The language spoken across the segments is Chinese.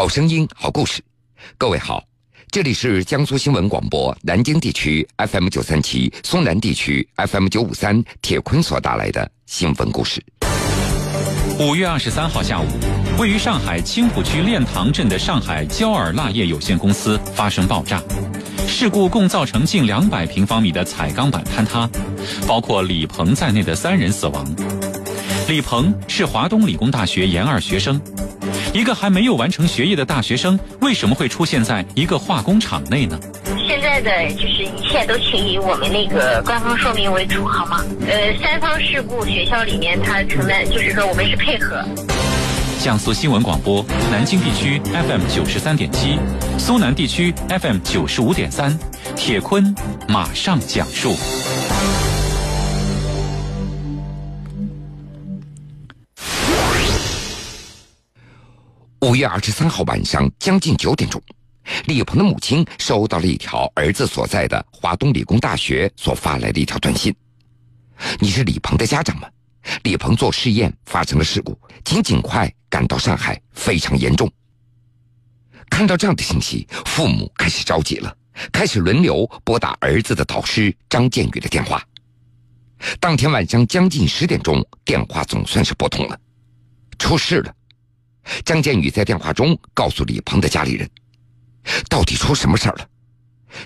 好声音，好故事。各位好，这里是江苏新闻广播南京地区 FM 九三七、松南地区 FM 九五三铁坤所带来的新闻故事。五月二十三号下午，位于上海青浦区练塘镇的上海焦耳蜡业有限公司发生爆炸，事故共造成近两百平方米的彩钢板坍塌，包括李鹏在内的三人死亡。李鹏是华东理工大学研二学生。一个还没有完成学业的大学生，为什么会出现在一个化工厂内呢？现在的就是一切都请以我们那个官方说明为主，好吗？呃，三方事故，学校里面他承担，就是说我们是配合。江苏新闻广播，南京地区 FM 九十三点七，苏南地区 FM 九十五点三，铁坤马上讲述。五月二十三号晚上将近九点钟，李鹏的母亲收到了一条儿子所在的华东理工大学所发来的一条短信：“你是李鹏的家长吗？李鹏做试验发生了事故，请尽快赶到上海，非常严重。”看到这样的信息，父母开始着急了，开始轮流拨打儿子的导师张建宇的电话。当天晚上将近十点钟，电话总算是拨通了，出事了。张建宇在电话中告诉李鹏的家里人：“到底出什么事儿了？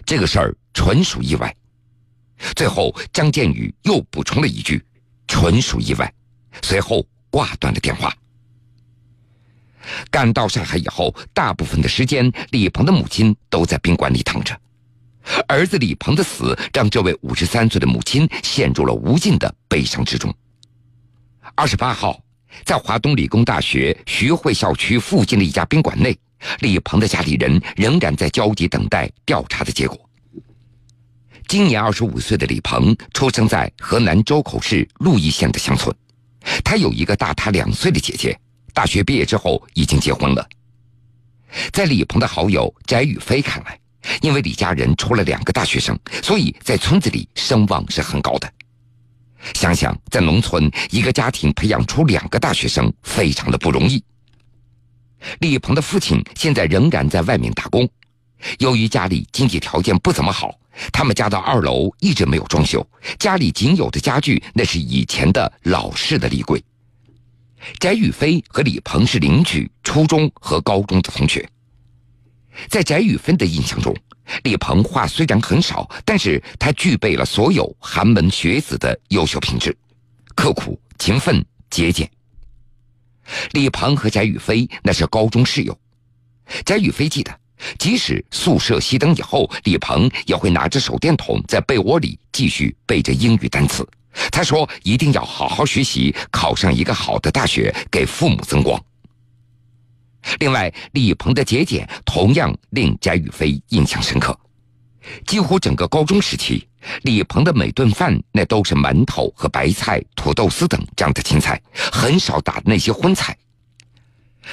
这个事儿纯属意外。”最后，张建宇又补充了一句：“纯属意外。”随后挂断了电话。赶到上海以后，大部分的时间，李鹏的母亲都在宾馆里躺着。儿子李鹏的死让这位五十三岁的母亲陷入了无尽的悲伤之中。二十八号。在华东理工大学徐汇校区附近的一家宾馆内，李鹏的家里人仍然在焦急等待调查的结果。今年二十五岁的李鹏出生在河南周口市鹿邑县的乡村，他有一个大他两岁的姐姐，大学毕业之后已经结婚了。在李鹏的好友翟宇飞看来，因为李家人出了两个大学生，所以在村子里声望是很高的。想想，在农村，一个家庭培养出两个大学生，非常的不容易。李鹏的父亲现在仍然在外面打工，由于家里经济条件不怎么好，他们家的二楼一直没有装修，家里仅有的家具那是以前的老式的立柜。翟宇飞和李鹏是邻居，初中和高中的同学。在翟宇飞的印象中。李鹏话虽然很少，但是他具备了所有寒门学子的优秀品质：刻苦、勤奋、节俭。李鹏和翟宇飞那是高中室友。翟宇飞记得，即使宿舍熄灯以后，李鹏也会拿着手电筒在被窝里继续背着英语单词。他说：“一定要好好学习，考上一个好的大学，给父母增光。”另外，李鹏的节俭同样令翟宇飞印象深刻。几乎整个高中时期，李鹏的每顿饭那都是馒头和白菜、土豆丝等这样的青菜，很少打那些荤菜。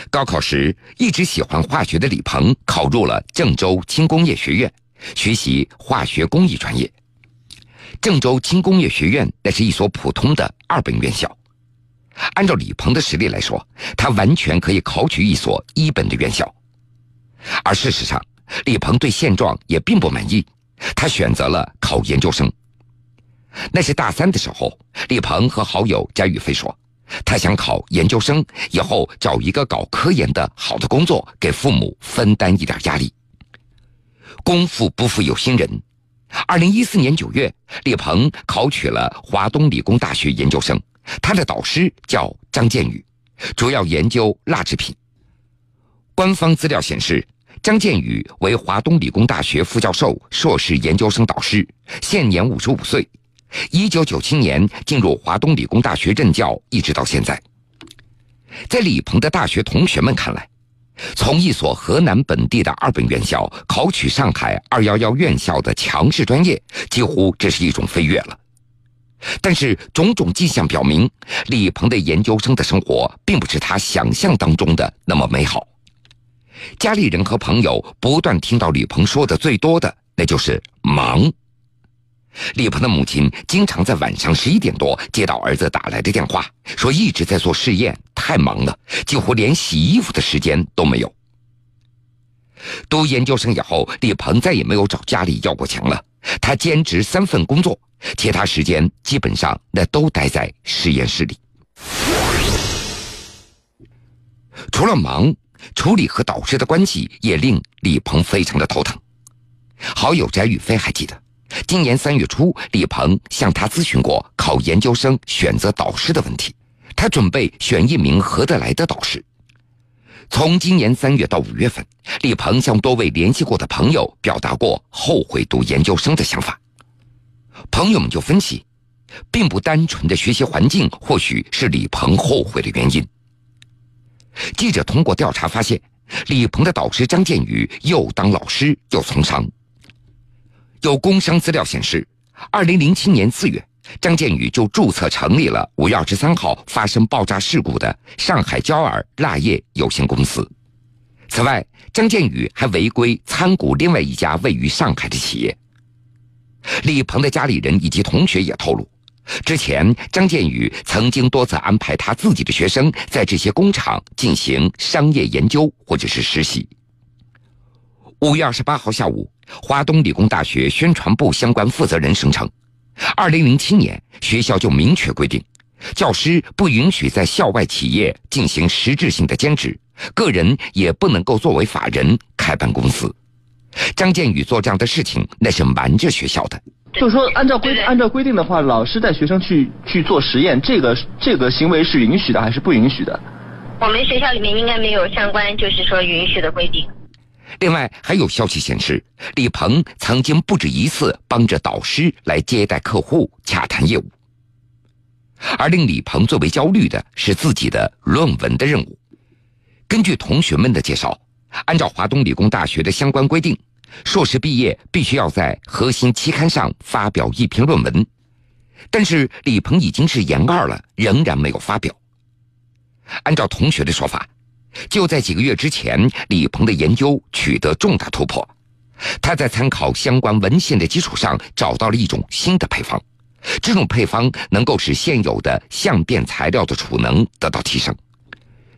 高考时一直喜欢化学的李鹏考入了郑州轻工业学院，学习化学工艺专业。郑州轻工业学院那是一所普通的二本院校。按照李鹏的实力来说，他完全可以考取一所一本的院校。而事实上，李鹏对现状也并不满意，他选择了考研究生。那是大三的时候，李鹏和好友翟宇飞说，他想考研究生，以后找一个搞科研的好的工作，给父母分担一点压力。功夫不负有心人，二零一四年九月，李鹏考取了华东理工大学研究生。他的导师叫张建宇，主要研究蜡制品。官方资料显示，张建宇为华东理工大学副教授、硕士研究生导师，现年五十五岁。一九九七年进入华东理工大学任教，一直到现在。在李鹏的大学同学们看来，从一所河南本地的二本院校考取上海二幺幺院校的强势专业，几乎这是一种飞跃了。但是种种迹象表明，李鹏的研究生的生活并不是他想象当中的那么美好。家里人和朋友不断听到李鹏说的最多的，那就是忙。李鹏的母亲经常在晚上十一点多接到儿子打来的电话，说一直在做试验，太忙了，几乎连洗衣服的时间都没有。读研究生以后，李鹏再也没有找家里要过钱了。他兼职三份工作，其他时间基本上那都待在实验室里。除了忙，处理和导师的关系也令李鹏非常的头疼。好友翟宇飞还记得，今年三月初，李鹏向他咨询过考研究生选择导师的问题。他准备选一名合得来的导师。从今年三月到五月份，李鹏向多位联系过的朋友表达过后悔读研究生的想法。朋友们就分析，并不单纯的学习环境，或许是李鹏后悔的原因。记者通过调查发现，李鹏的导师张建宇又当老师又从商。有工商资料显示，二零零七年四月。张建宇就注册成立了五月二十三号发生爆炸事故的上海焦耳蜡业有限公司。此外，张建宇还违规参股另外一家位于上海的企业。李鹏的家里人以及同学也透露，之前张建宇曾经多次安排他自己的学生在这些工厂进行商业研究或者是实习。五月二十八号下午，华东理工大学宣传部相关负责人声称。二零零七年，学校就明确规定，教师不允许在校外企业进行实质性的兼职，个人也不能够作为法人开办公司。张建宇做这样的事情，那是瞒着学校的。就是说，按照规按照规定的话，老师带学生去去做实验，这个这个行为是允许的还是不允许的？我们学校里面应该没有相关就是说允许的规定。另外，还有消息显示，李鹏曾经不止一次帮着导师来接待客户、洽谈业务。而令李鹏最为焦虑的是自己的论文的任务。根据同学们的介绍，按照华东理工大学的相关规定，硕士毕业必须要在核心期刊上发表一篇论文。但是李鹏已经是研二了，仍然没有发表。按照同学的说法。就在几个月之前，李鹏的研究取得重大突破。他在参考相关文献的基础上，找到了一种新的配方。这种配方能够使现有的相变材料的储能得到提升。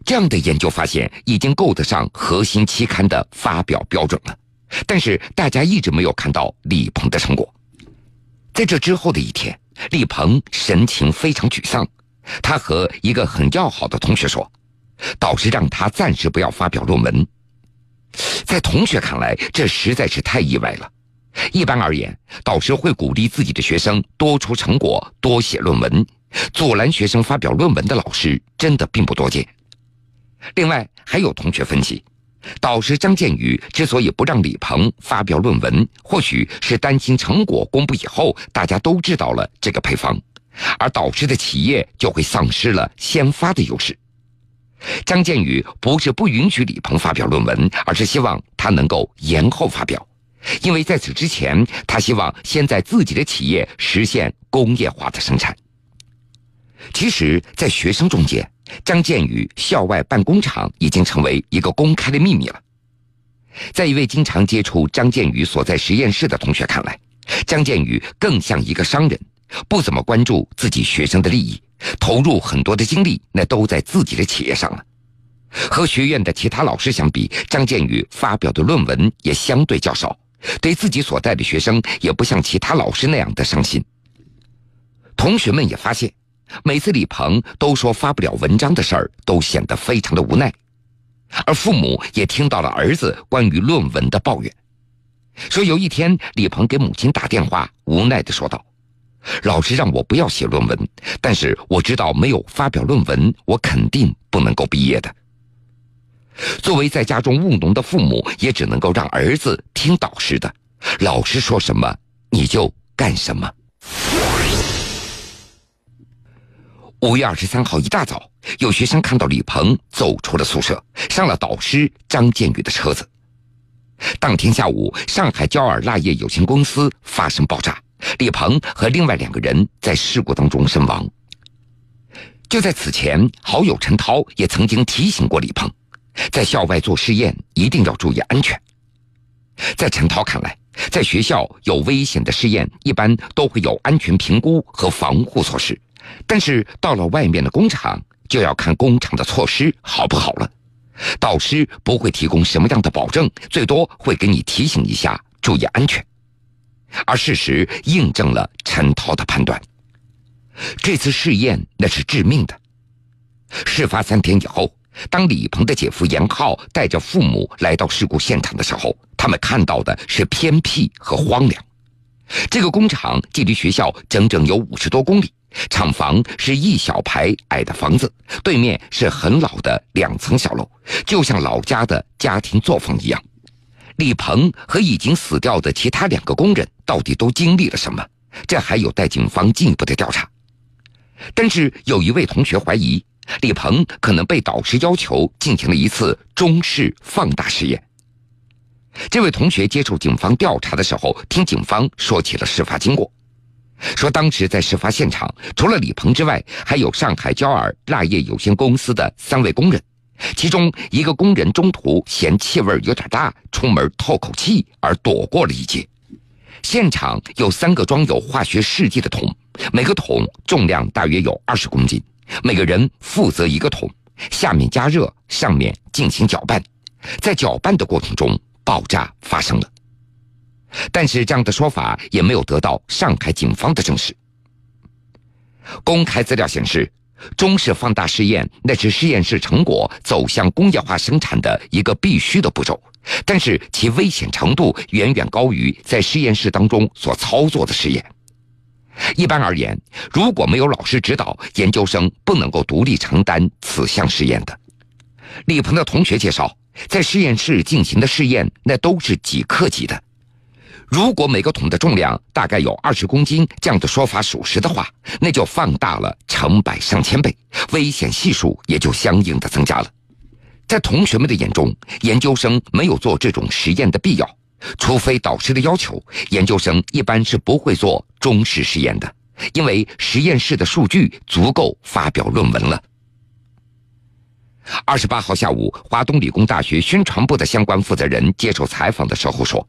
这样的研究发现已经够得上核心期刊的发表标准了。但是大家一直没有看到李鹏的成果。在这之后的一天，李鹏神情非常沮丧。他和一个很要好的同学说。导师让他暂时不要发表论文，在同学看来，这实在是太意外了。一般而言，导师会鼓励自己的学生多出成果、多写论文，阻拦学生发表论文的老师真的并不多见。另外，还有同学分析，导师张建宇之所以不让李鹏发表论文，或许是担心成果公布以后，大家都知道了这个配方，而导师的企业就会丧失了先发的优势。张建宇不是不允许李鹏发表论文，而是希望他能够延后发表，因为在此之前，他希望先在自己的企业实现工业化的生产。其实，在学生中间，张建宇校外办工厂已经成为一个公开的秘密了。在一位经常接触张建宇所在实验室的同学看来，张建宇更像一个商人，不怎么关注自己学生的利益。投入很多的精力，那都在自己的企业上了。和学院的其他老师相比，张建宇发表的论文也相对较少，对自己所带的学生也不像其他老师那样的上心。同学们也发现，每次李鹏都说发不了文章的事儿，都显得非常的无奈。而父母也听到了儿子关于论文的抱怨，说有一天李鹏给母亲打电话，无奈的说道。老师让我不要写论文，但是我知道没有发表论文，我肯定不能够毕业的。作为在家中务农的父母，也只能够让儿子听导师的，老师说什么你就干什么。五月二十三号一大早，有学生看到李鹏走出了宿舍，上了导师张建宇的车子。当天下午，上海焦耳蜡业有限公司发生爆炸。李鹏和另外两个人在事故当中身亡。就在此前，好友陈涛也曾经提醒过李鹏，在校外做试验一定要注意安全。在陈涛看来，在学校有危险的试验，一般都会有安全评估和防护措施，但是到了外面的工厂，就要看工厂的措施好不好了。导师不会提供什么样的保证，最多会给你提醒一下，注意安全。而事实印证了陈涛的判断，这次试验那是致命的。事发三天以后，当李鹏的姐夫严浩带着父母来到事故现场的时候，他们看到的是偏僻和荒凉。这个工厂距离学校整整有五十多公里，厂房是一小排矮的房子，对面是很老的两层小楼，就像老家的家庭作坊一样。李鹏和已经死掉的其他两个工人到底都经历了什么？这还有待警方进一步的调查。但是有一位同学怀疑，李鹏可能被导师要求进行了一次中式放大实验。这位同学接受警方调查的时候，听警方说起了事发经过，说当时在事发现场，除了李鹏之外，还有上海焦耳蜡业有限公司的三位工人。其中一个工人中途嫌气味有点大，出门透口气而躲过了一劫。现场有三个装有化学试剂的桶，每个桶重量大约有二十公斤，每个人负责一个桶，下面加热，上面进行搅拌，在搅拌的过程中爆炸发生了。但是这样的说法也没有得到上海警方的证实。公开资料显示。中式放大试验，那是实验室成果走向工业化生产的一个必须的步骤，但是其危险程度远远高于在实验室当中所操作的实验。一般而言，如果没有老师指导，研究生不能够独立承担此项试验的。李鹏的同学介绍，在实验室进行的试验，那都是几克级的。如果每个桶的重量大概有二十公斤，这样的说法属实的话，那就放大了成百上千倍，危险系数也就相应的增加了。在同学们的眼中，研究生没有做这种实验的必要，除非导师的要求，研究生一般是不会做中式实验的，因为实验室的数据足够发表论文了。二十八号下午，华东理工大学宣传部的相关负责人接受采访的时候说。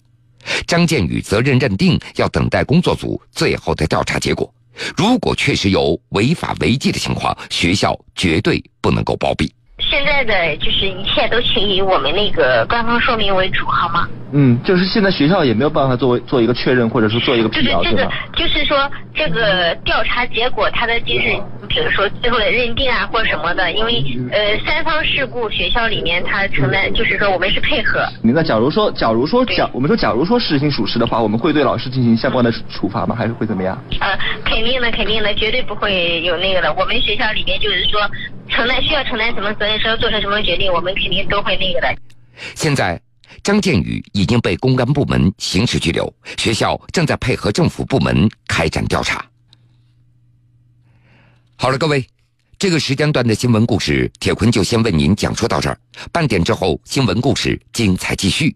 张建宇责任认定要等待工作组最后的调查结果。如果确实有违法违纪的情况，学校绝对不能够包庇。现在的就是一切都请以我们那个官方说明为主，好吗？嗯，就是现在学校也没有办法作为做一个确认，或者是做一个辟谣，对吧？就是说这个调查结果，它的就是，比如说最后的认定啊，或者什么的，因为呃三方事故，学校里面它承担，就是说我们是配合。那假如说，假如说，假我们说，假如说事情属实的话，我们会对老师进行相关的处罚吗？还是会怎么样？呃，肯定的，肯定的，绝对不会有那个的。我们学校里面就是说承担需要承担什么责任，需要做出什么决定，我们肯定都会那个的。现在。张建宇已经被公安部门刑事拘留，学校正在配合政府部门开展调查。好了，各位，这个时间段的新闻故事，铁坤就先为您讲述到这儿。半点之后，新闻故事精彩继续。